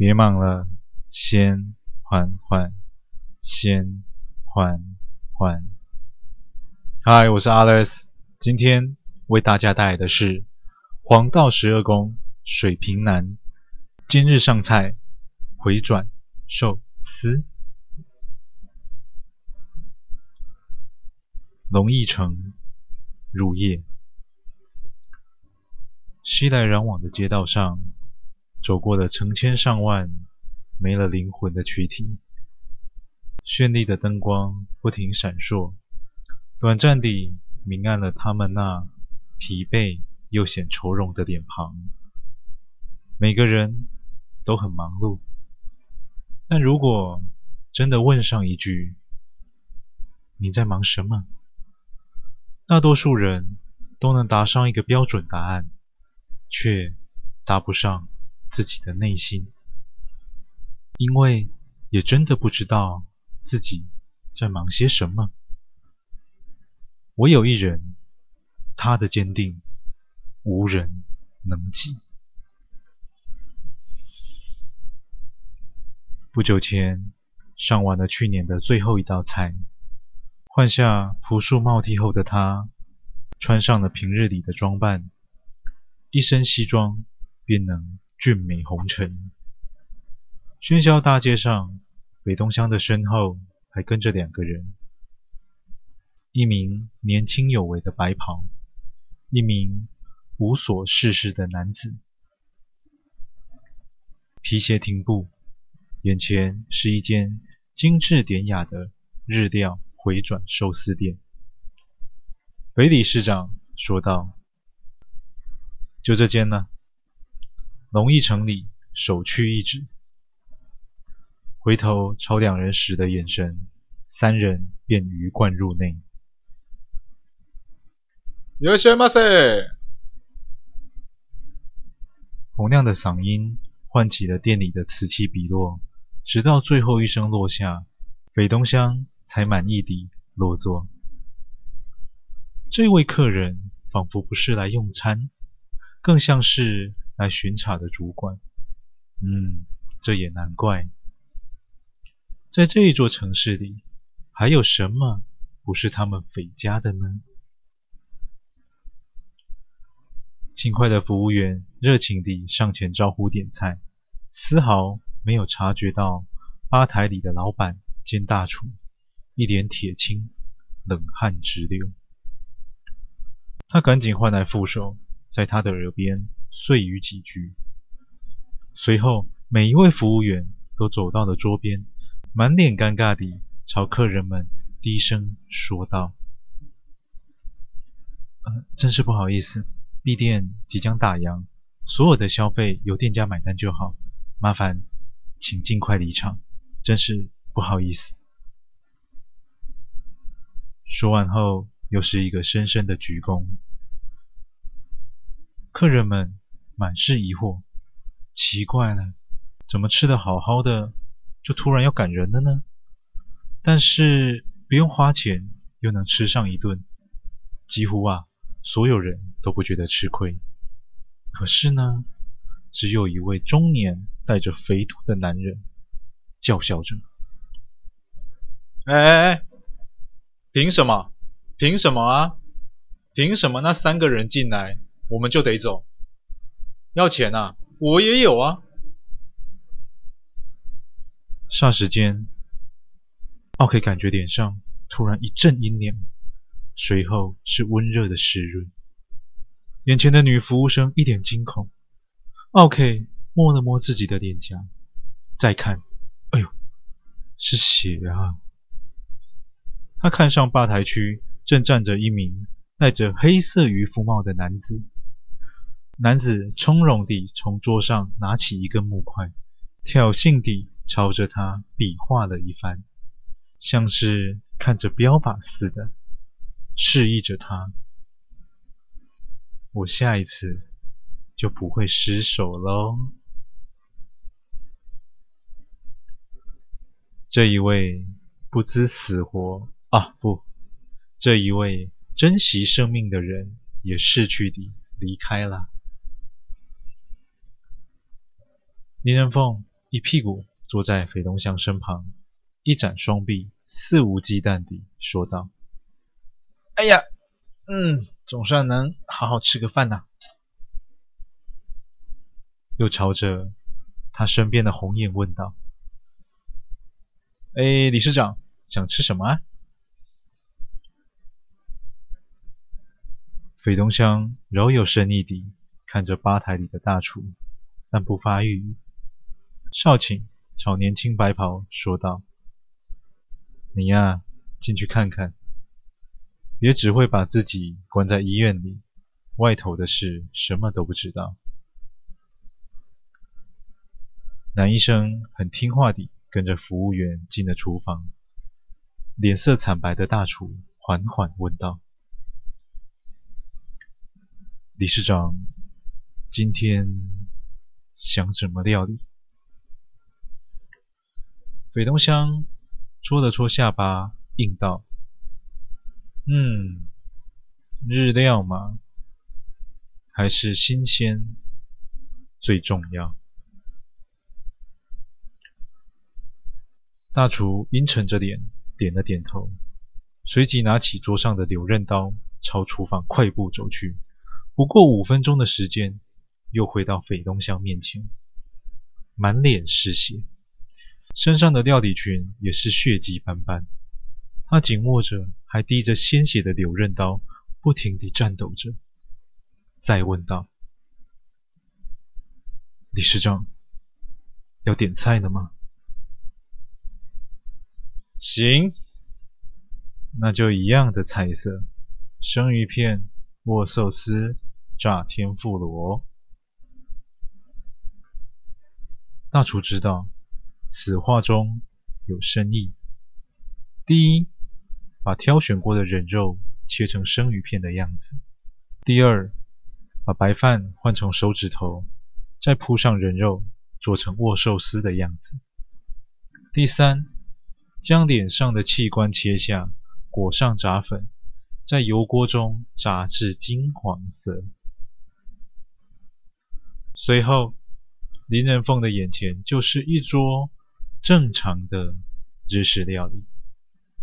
别忙了，先缓缓，先缓缓。嗨，我是 Alex，今天为大家带来的是黄道十二宫水瓶男今日上菜回转寿司。龙翼城，入夜。熙来攘往的街道上，走过了成千上万没了灵魂的躯体。绚丽的灯光不停闪烁，短暂地明暗了他们那疲惫又显愁容的脸庞。每个人都很忙碌，但如果真的问上一句：“你在忙什么？”大多数人都能答上一个标准答案。却答不上自己的内心，因为也真的不知道自己在忙些什么。我有一人，他的坚定无人能及。不久前上完了去年的最后一道菜，换下朴素帽 T 后的他，穿上了平日里的装扮。一身西装便能俊美红尘。喧嚣大街上，北东乡的身后还跟着两个人：一名年轻有为的白袍，一名无所事事的男子。皮鞋停步，眼前是一间精致典雅的日料回转寿司店。北理事长说道。就这间呢。龙翼成里首屈一指，回头朝两人使的眼神，三人便鱼贯入内。いらっしゃいませ。洪亮的嗓音唤起了店里的此起彼落，直到最后一声落下，斐东湘才满意地落座。这位客人仿佛不是来用餐。更像是 来巡查的主管。嗯，这也难怪，在这一座城市里，还有什么不是他们匪家的呢？轻快的服务员热情地上前招呼点菜，丝毫没有察觉到吧台里的老板兼大厨一脸铁青，冷汗直流。他赶紧换来副手。在他的耳边碎语几句，随后每一位服务员都走到了桌边，满脸尴尬地朝客人们低声说道：“呃，真是不好意思闭店即将打烊，所有的消费由店家买单就好，麻烦请尽快离场，真是不好意思。”说完后，又是一个深深的鞠躬。客人们满是疑惑，奇怪了，怎么吃的好好的，就突然要赶人了呢？但是不用花钱又能吃上一顿，几乎啊，所有人都不觉得吃亏。可是呢，只有一位中年带着肥秃的男人叫嚣着：“哎哎哎，凭什么？凭什么啊？凭什么那三个人进来？”我们就得走，要钱啊！我也有啊！霎时间，奥 K 感觉脸上突然一阵阴凉，随后是温热的湿润。眼前的女服务生一脸惊恐，奥 K 摸了摸自己的脸颊，再看，哎呦，是血啊！他看上吧台区正站着一名戴着黑色渔夫帽的男子。男子从容地从桌上拿起一根木块，挑衅地朝着他比划了一番，像是看着标靶似的，示意着他：“我下一次就不会失手喽。”这一位不知死活啊，不，这一位珍惜生命的人也逝去地离开了。林仁凤一屁股坐在斐东湘身旁，一展双臂，肆无忌惮地说道：“哎呀，嗯，总算能好好吃个饭呐。”又朝着他身边的红眼问道：“哎，理事长，想吃什么啊？”斐东湘饶有深意地看着吧台里的大厨，但不发一语。少顷朝年轻白袍说道：“你呀，进去看看，别只会把自己关在医院里，外头的事什么都不知道。”男医生很听话地跟着服务员进了厨房，脸色惨白的大厨缓缓问道。理事长，今天想怎么料理？斐东乡戳了戳下巴，应道：“嗯，日料嘛，还是新鲜最重要。”大厨阴沉着脸点了点头，随即拿起桌上的柳刃刀，朝厨房快步走去。不过五分钟的时间，又回到斐东乡面前，满脸是血，身上的料理裙也是血迹斑斑。他紧握着还滴着鲜血的柳刃刀，不停地颤抖着。再问道：“理事长，要点菜了吗？”“行，那就一样的菜色，生鱼片。”握寿司、炸天妇罗。大厨知道此话中有深意。第一，把挑选过的人肉切成生鱼片的样子；第二，把白饭换成手指头，再铺上人肉，做成握寿司的样子；第三，将脸上的器官切下，裹上炸粉。在油锅中炸至金黄色，随后林仁凤的眼前就是一桌正常的日式料理，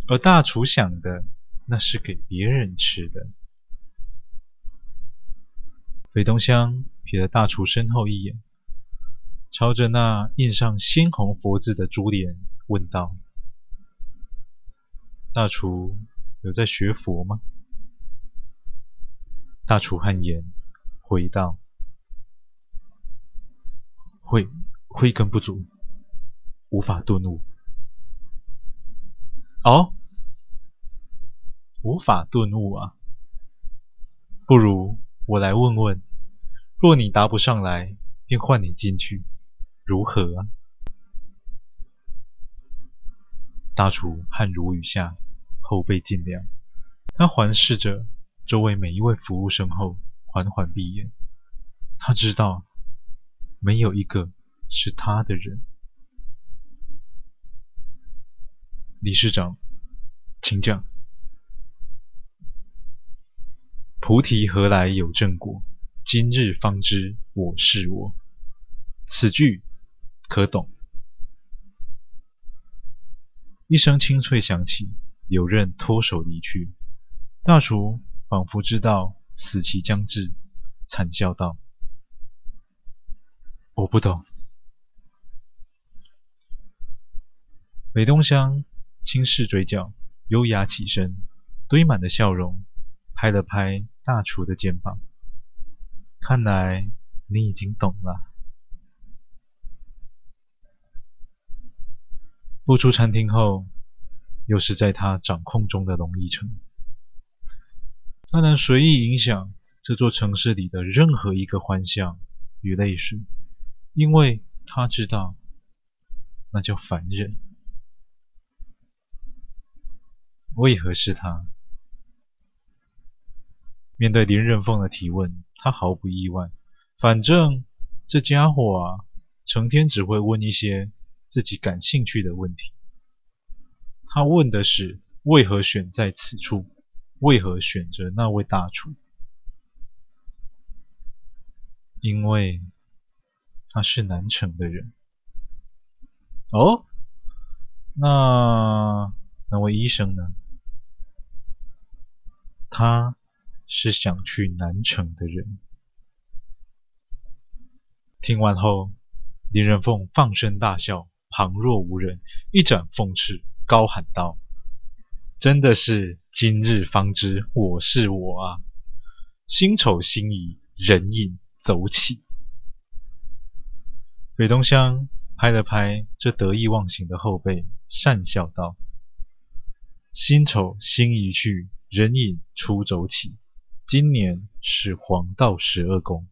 而大厨想的那是给别人吃的。肥东乡瞥了大厨身后一眼，朝着那印上鲜红佛字的珠帘问道：“大厨有在学佛吗？”大厨汗颜回道：“慧慧根不足，无法顿悟。”哦，无法顿悟啊！不如我来问问，若你答不上来，便换你进去，如何啊？大厨汗如雨下，后背尽凉，他环视着。周围每一位服务生后，缓缓闭眼。他知道，没有一个是他的人。理事长，请讲。菩提何来有正果？今日方知我是我。此句可懂。一声清脆响起，有刃脱手离去。大厨。仿佛知道死期将至，惨笑道：“我不懂。”北东乡轻拭嘴角，优雅起身，堆满了笑容，拍了拍大厨的肩膀：“看来你已经懂了。”步出餐厅后，又是在他掌控中的龙一城。他能随意影响这座城市里的任何一个欢笑与泪水，因为他知道，那叫凡人。为何是他？面对林任凤的提问，他毫不意外。反正这家伙啊，成天只会问一些自己感兴趣的问题。他问的是为何选在此处？为何选择那位大厨？因为他是南城的人。哦，那那位医生呢？他是想去南城的人。听完后，林仁凤放声大笑，旁若无人，一展凤翅，高喊道：“真的是今日方知我是我啊！心丑心仪，人影走起。”北东湘拍了拍这得意忘形的后背，讪笑道：“辛丑心已去，人影初走起。今年是黄道十二宫。”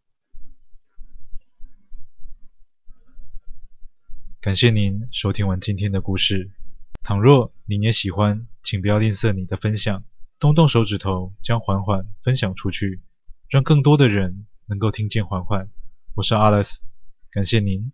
感谢您收听完今天的故事。倘若您也喜欢，请不要吝啬你的分享，动动手指头将缓缓分享出去，让更多的人能够听见缓缓。我是 Alice，感谢您。